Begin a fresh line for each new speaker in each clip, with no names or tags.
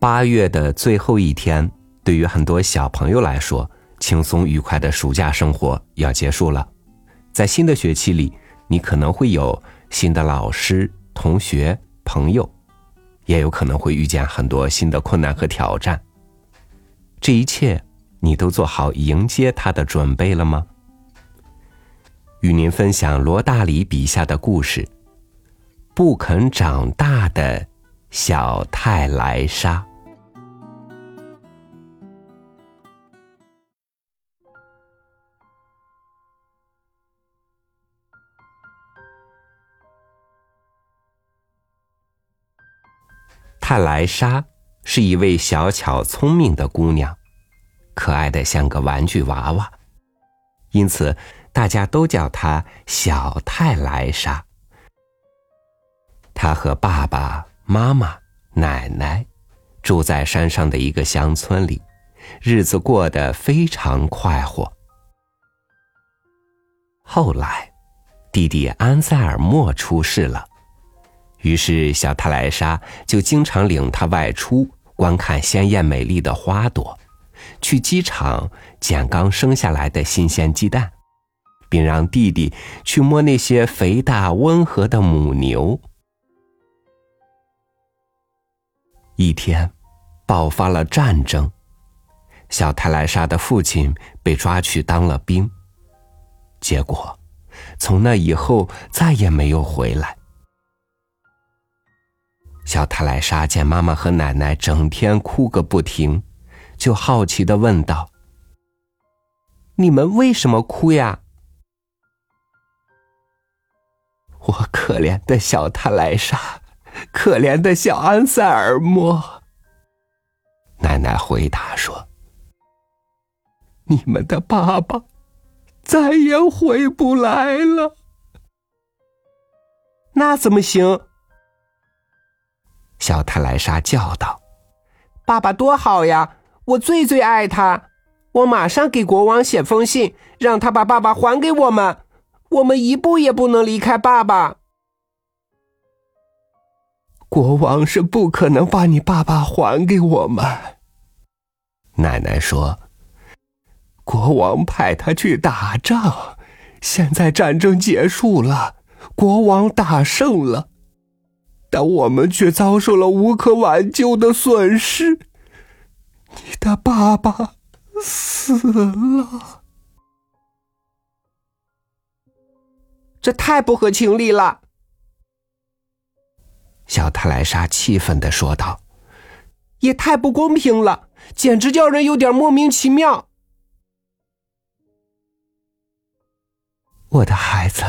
八月的最后一天，对于很多小朋友来说，轻松愉快的暑假生活要结束了。在新的学期里，你可能会有新的老师、同学、朋友，也有可能会遇见很多新的困难和挑战。这一切，你都做好迎接他的准备了吗？与您分享罗大里笔下的故事：不肯长大的小泰莱莎。泰莱莎是一位小巧聪明的姑娘，可爱的像个玩具娃娃，因此大家都叫她小泰莱莎。她和爸爸妈妈、奶奶住在山上的一个乡村里，日子过得非常快活。后来，弟弟安塞尔莫出事了。于是，小泰莱莎就经常领他外出观看鲜艳美丽的花朵，去机场捡刚生下来的新鲜鸡蛋，并让弟弟去摸那些肥大温和的母牛。一天，爆发了战争，小泰莱莎的父亲被抓去当了兵，结果从那以后再也没有回来。小泰莱莎见妈妈和奶奶整天哭个不停，就好奇的问道：“你们为什么哭呀？”我可怜的小泰莱莎，可怜的小安塞尔莫。奶奶回答说：“你们的爸爸再也回不来了。”那怎么行？小泰莱莎叫道：“爸爸多好呀！我最最爱他。我马上给国王写封信，让他把爸爸还给我们。我们一步也不能离开爸爸。国王是不可能把你爸爸还给我们。”奶奶说：“国王派他去打仗，现在战争结束了，国王打胜了。”但我们却遭受了无可挽救的损失。你的爸爸死了，这太不合情理了。小泰莱莎气愤的说道：“也太不公平了，简直叫人有点莫名其妙。”我的孩子，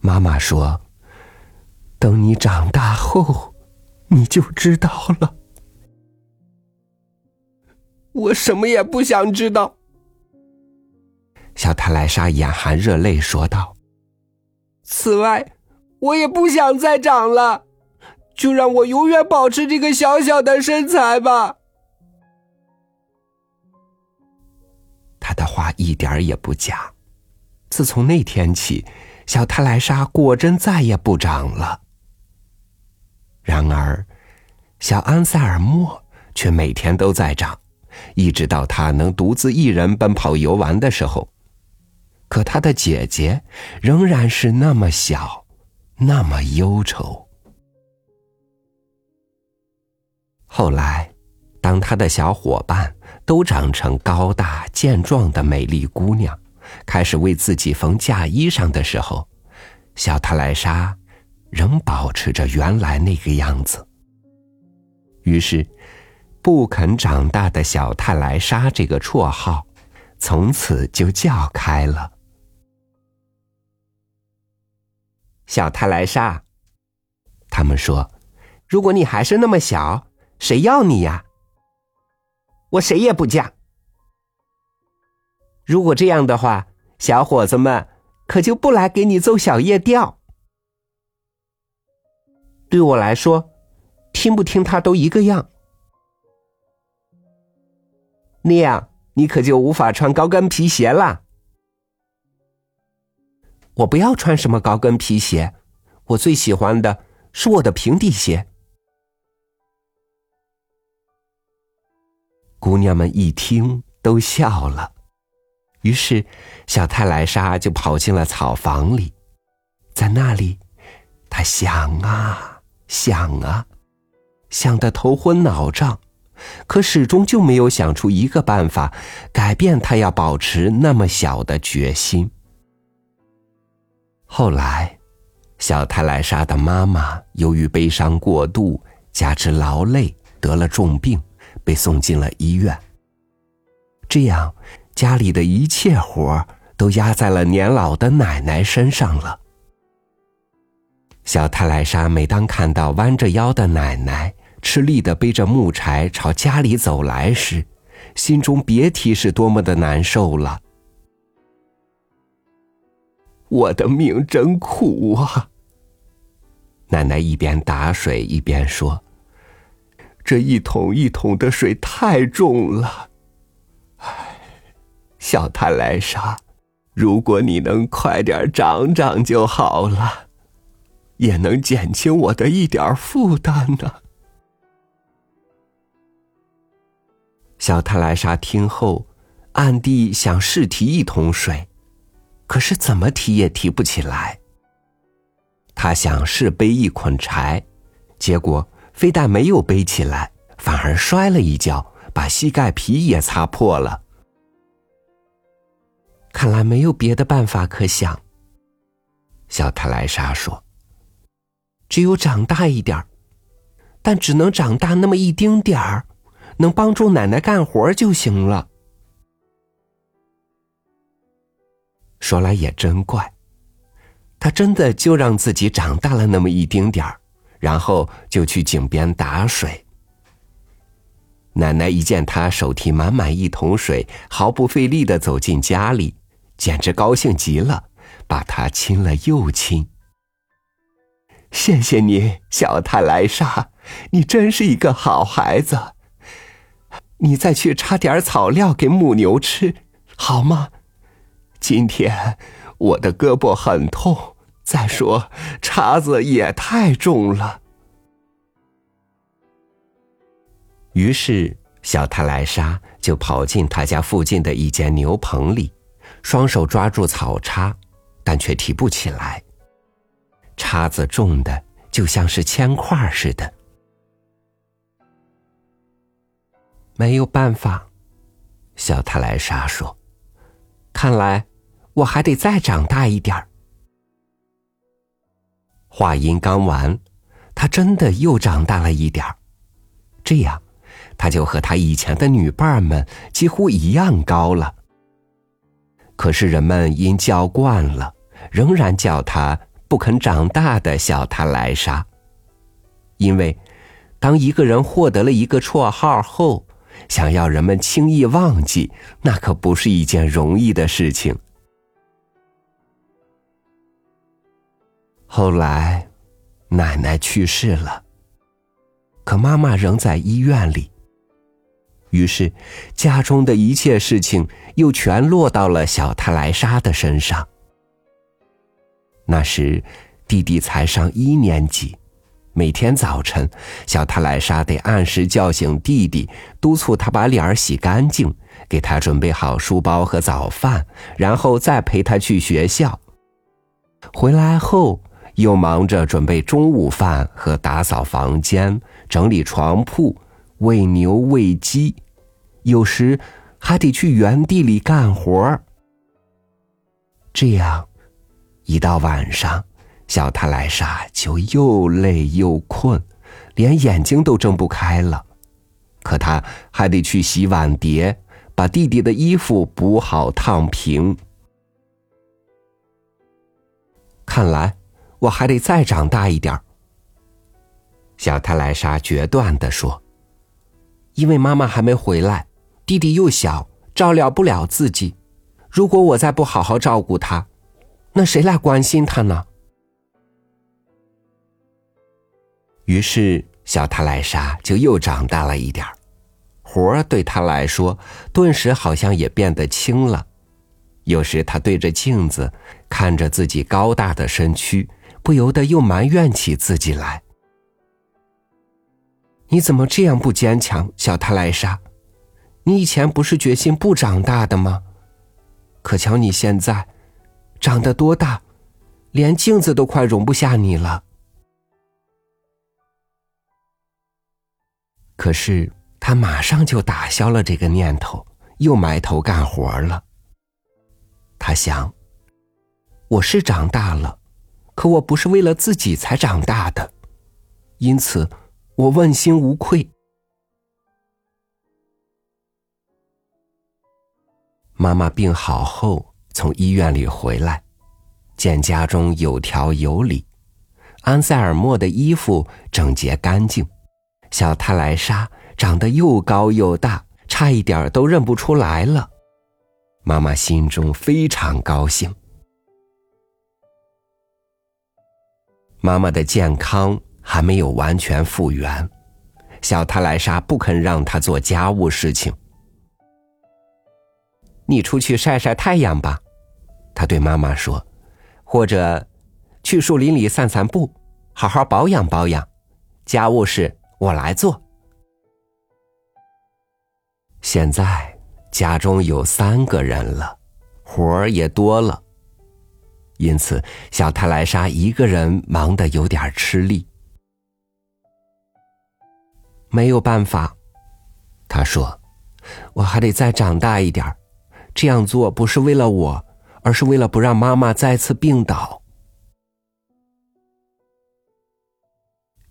妈妈说。等你长大后，你就知道了。我什么也不想知道。小泰莱莎眼含热泪说道：“此外，我也不想再长了，就让我永远保持这个小小的身材吧。”他的话一点也不假。自从那天起，小泰莱莎果真再也不长了。然而，小安塞尔莫却每天都在长，一直到他能独自一人奔跑游玩的时候。可他的姐姐仍然是那么小，那么忧愁。后来，当他的小伙伴都长成高大健壮的美丽姑娘，开始为自己缝嫁衣裳的时候，小特莱莎。仍保持着原来那个样子。于是，不肯长大的小泰莱莎这个绰号，从此就叫开了。小泰莱莎，他们说：“如果你还是那么小，谁要你呀？我谁也不嫁。如果这样的话，小伙子们可就不来给你奏小夜调。”对我来说，听不听他都一个样。那样你可就无法穿高跟皮鞋了。我不要穿什么高跟皮鞋，我最喜欢的是我的平底鞋。姑娘们一听都笑了，于是小泰莱莎就跑进了草房里，在那里，她想啊想啊，想得头昏脑胀，可始终就没有想出一个办法改变他要保持那么小的决心。后来，小泰莱莎的妈妈由于悲伤过度，加之劳累，得了重病。被送进了医院。这样，家里的一切活都压在了年老的奶奶身上了。小泰莱莎每当看到弯着腰的奶奶吃力的背着木柴朝家里走来时，心中别提是多么的难受了。我的命真苦啊！奶奶一边打水一边说。这一桶一桶的水太重了，唉，小泰莱莎，如果你能快点长长就好了，也能减轻我的一点负担呢。小泰莱莎听后，暗地想试提一桶水，可是怎么提也提不起来。他想试背一捆柴，结果。非但没有背起来，反而摔了一跤，把膝盖皮也擦破了。看来没有别的办法可想。小泰莱莎说：“只有长大一点儿，但只能长大那么一丁点儿，能帮助奶奶干活就行了。”说来也真怪，他真的就让自己长大了那么一丁点儿。然后就去井边打水。奶奶一见他手提满满一桶水，毫不费力的走进家里，简直高兴极了，把他亲了又亲。谢谢你，小泰莱莎，你真是一个好孩子。你再去插点草料给母牛吃，好吗？今天我的胳膊很痛。再说，叉子也太重了。于是，小泰莱莎就跑进他家附近的一间牛棚里，双手抓住草叉，但却提不起来。叉子重的就像是铅块似的。没有办法，小泰莱莎说：“看来我还得再长大一点儿。”话音刚完，他真的又长大了一点儿，这样，他就和他以前的女伴们几乎一样高了。可是人们因叫惯了，仍然叫他不肯长大的小泰莱莎。因为，当一个人获得了一个绰号后，想要人们轻易忘记，那可不是一件容易的事情。后来，奶奶去世了，可妈妈仍在医院里。于是，家中的一切事情又全落到了小塔莱莎的身上。那时，弟弟才上一年级，每天早晨，小泰莱莎得按时叫醒弟弟，督促他把脸儿洗干净，给他准备好书包和早饭，然后再陪他去学校。回来后。又忙着准备中午饭和打扫房间、整理床铺、喂牛喂鸡，有时还得去园地里干活儿。这样，一到晚上，小泰莱莎就又累又困，连眼睛都睁不开了。可她还得去洗碗碟，把弟弟的衣服补好烫平。看来。我还得再长大一点。”小泰莱莎决断的说，“因为妈妈还没回来，弟弟又小，照料不了自己。如果我再不好好照顾他，那谁来关心他呢？”于是，小泰莱莎就又长大了一点，活儿对他来说，顿时好像也变得轻了。有时，他对着镜子看着自己高大的身躯。不由得又埋怨起自己来：“你怎么这样不坚强，小泰莱莎？你以前不是决心不长大的吗？可瞧你现在，长得多大，连镜子都快容不下你了。”可是他马上就打消了这个念头，又埋头干活了。他想：“我是长大了，可我不是为了自己才长大的，因此我问心无愧。”妈妈病好后，从医院里回来，见家中有条有理，安塞尔莫的衣服整洁干净。小泰莱莎长得又高又大，差一点都认不出来了。妈妈心中非常高兴。妈妈的健康还没有完全复原，小泰莱莎不肯让她做家务事情。你出去晒晒太阳吧，他对妈妈说，或者去树林里散散步，好好保养保养。家务事。我来做。现在家中有三个人了，活儿也多了，因此小泰莱莎一个人忙得有点吃力。没有办法，他说：“我还得再长大一点这样做不是为了我，而是为了不让妈妈再次病倒。”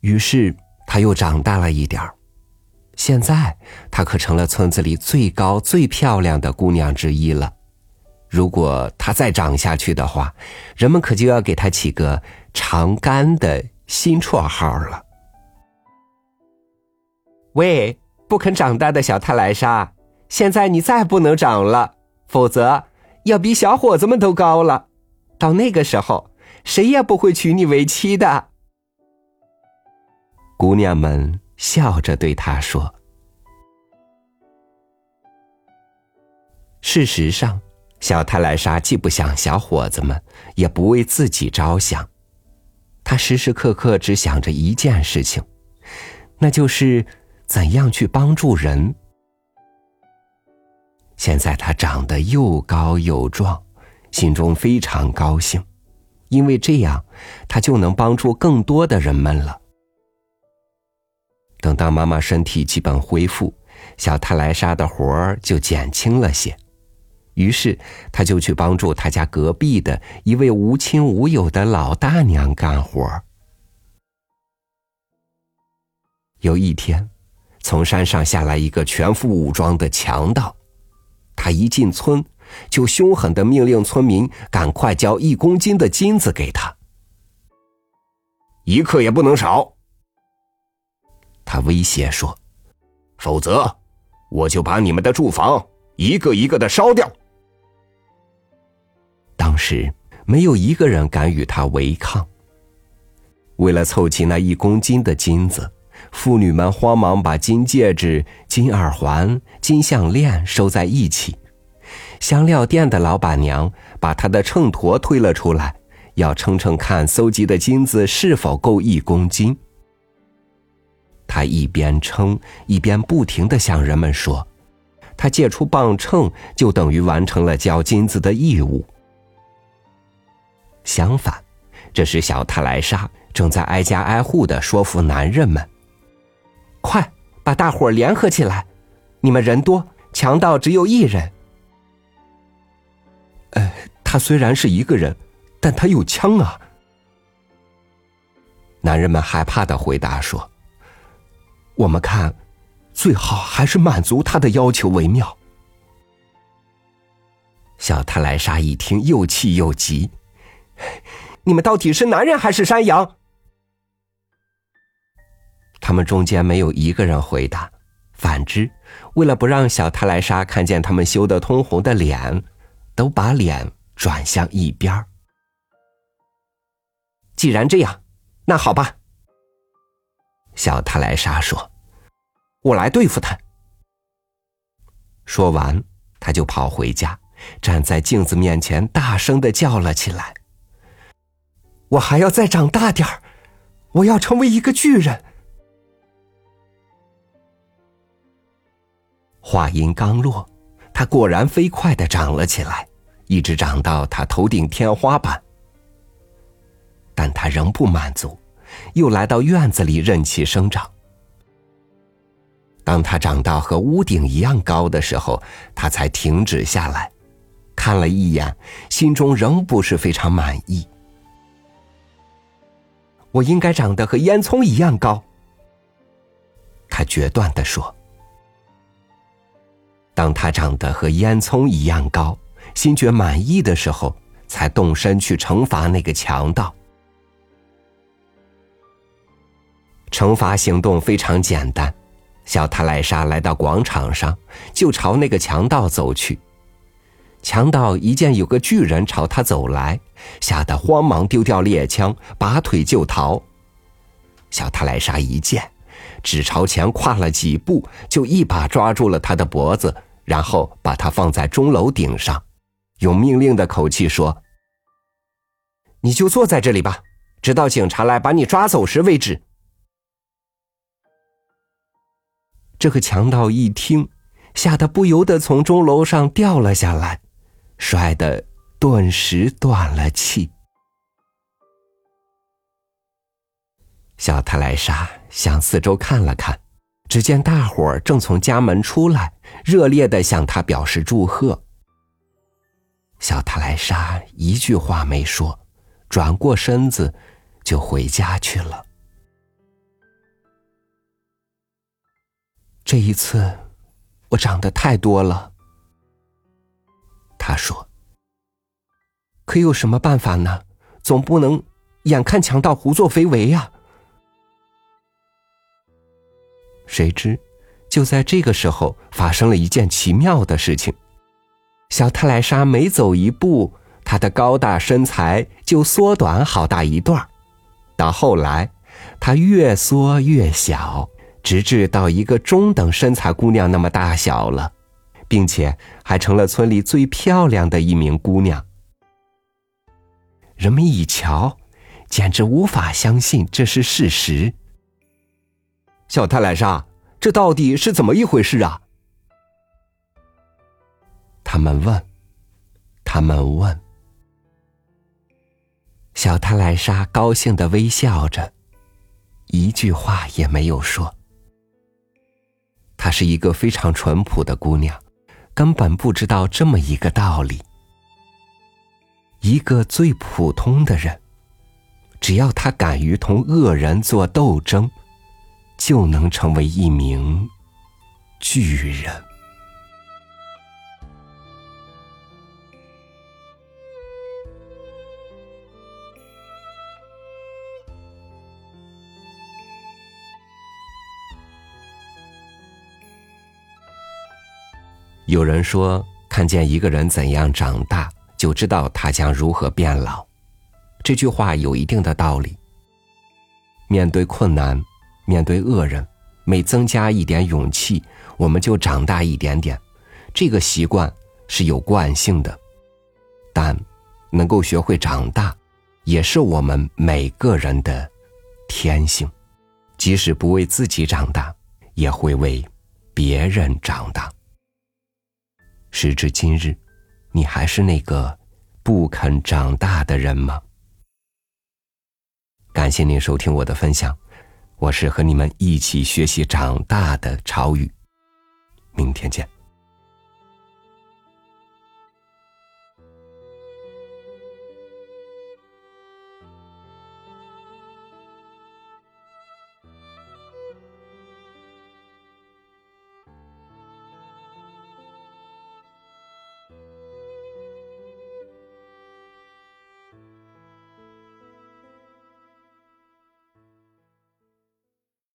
于是。她又长大了一点儿，现在她可成了村子里最高、最漂亮的姑娘之一了。如果她再长下去的话，人们可就要给她起个“长干”的新绰号了。喂，不肯长大的小泰莱莎，现在你再不能长了，否则要比小伙子们都高了。到那个时候，谁也不会娶你为妻的。姑娘们笑着对他说：“事实上，小泰莱莎既不想小伙子们，也不为自己着想。她时时刻刻只想着一件事情，那就是怎样去帮助人。现在他长得又高又壮，心中非常高兴，因为这样他就能帮助更多的人们了。”等到妈妈身体基本恢复，小泰莱莎的活儿就减轻了些，于是他就去帮助他家隔壁的一位无亲无友的老大娘干活。有一天，从山上下来一个全副武装的强盗，他一进村，就凶狠的命令村民赶快交一公斤的金子给他，一克也不能少。他威胁说：“否则，我就把你们的住房一个一个的烧掉。”当时没有一个人敢与他违抗。为了凑齐那一公斤的金子，妇女们慌忙把金戒指、金耳环、金项链收在一起。香料店的老板娘把她的秤砣推了出来，要称称看搜集的金子是否够一公斤。他一边称，一边不停的向人们说：“他借出磅秤，就等于完成了交金子的义务。”相反，这时小泰莱莎正在挨家挨户的说服男人们：“快把大伙联合起来！你们人多，强盗只有一人。”“呃，他虽然是一个人，但他有枪啊！”男人们害怕的回答说。我们看，最好还是满足他的要求为妙。小泰莱莎一听，又气又急：“你们到底是男人还是山羊？”他们中间没有一个人回答。反之，为了不让小泰莱莎看见他们羞得通红的脸，都把脸转向一边既然这样，那好吧。小泰莱莎说：“我来对付他。”说完，他就跑回家，站在镜子面前，大声的叫了起来：“我还要再长大点儿，我要成为一个巨人。”话音刚落，它果然飞快的长了起来，一直长到他头顶天花板。但他仍不满足，又来到院子里任其生长。当他长到和屋顶一样高的时候，他才停止下来，看了一眼，心中仍不是非常满意。我应该长得和烟囱一样高。他决断的说。当他长得和烟囱一样高，心觉满意的时候，才动身去惩罚那个强盗。惩罚行动非常简单。小塔莱莎来到广场上，就朝那个强盗走去。强盗一见有个巨人朝他走来，吓得慌忙丢掉猎枪，拔腿就逃。小塔莱莎一见，只朝前跨了几步，就一把抓住了他的脖子，然后把它放在钟楼顶上，用命令的口气说：“你就坐在这里吧，直到警察来把你抓走时为止。”这个强盗一听，吓得不由得从钟楼上掉了下来，摔得顿时断了气。小特莱莎向四周看了看，只见大伙儿正从家门出来，热烈的向他表示祝贺。小塔莱莎一句话没说，转过身子就回家去了。这一次，我长得太多了。他说：“可有什么办法呢？总不能眼看强盗胡作非为呀。”谁知，就在这个时候，发生了一件奇妙的事情。小特莱莎每走一步，她的高大身材就缩短好大一段到后来，她越缩越小。直至到一个中等身材姑娘那么大小了，并且还成了村里最漂亮的一名姑娘。人们一瞧，简直无法相信这是事实。小泰莱莎，这到底是怎么一回事啊？他们问，他们问。小泰莱莎高兴的微笑着，一句话也没有说。她是一个非常淳朴的姑娘，根本不知道这么一个道理：一个最普通的人，只要他敢于同恶人做斗争，就能成为一名巨人。有人说，看见一个人怎样长大，就知道他将如何变老。这句话有一定的道理。面对困难，面对恶人，每增加一点勇气，我们就长大一点点。这个习惯是有惯性的，但能够学会长大，也是我们每个人的天性。即使不为自己长大，也会为别人长大。时至今日，你还是那个不肯长大的人吗？感谢您收听我的分享，我是和你们一起学习长大的潮雨，明天见。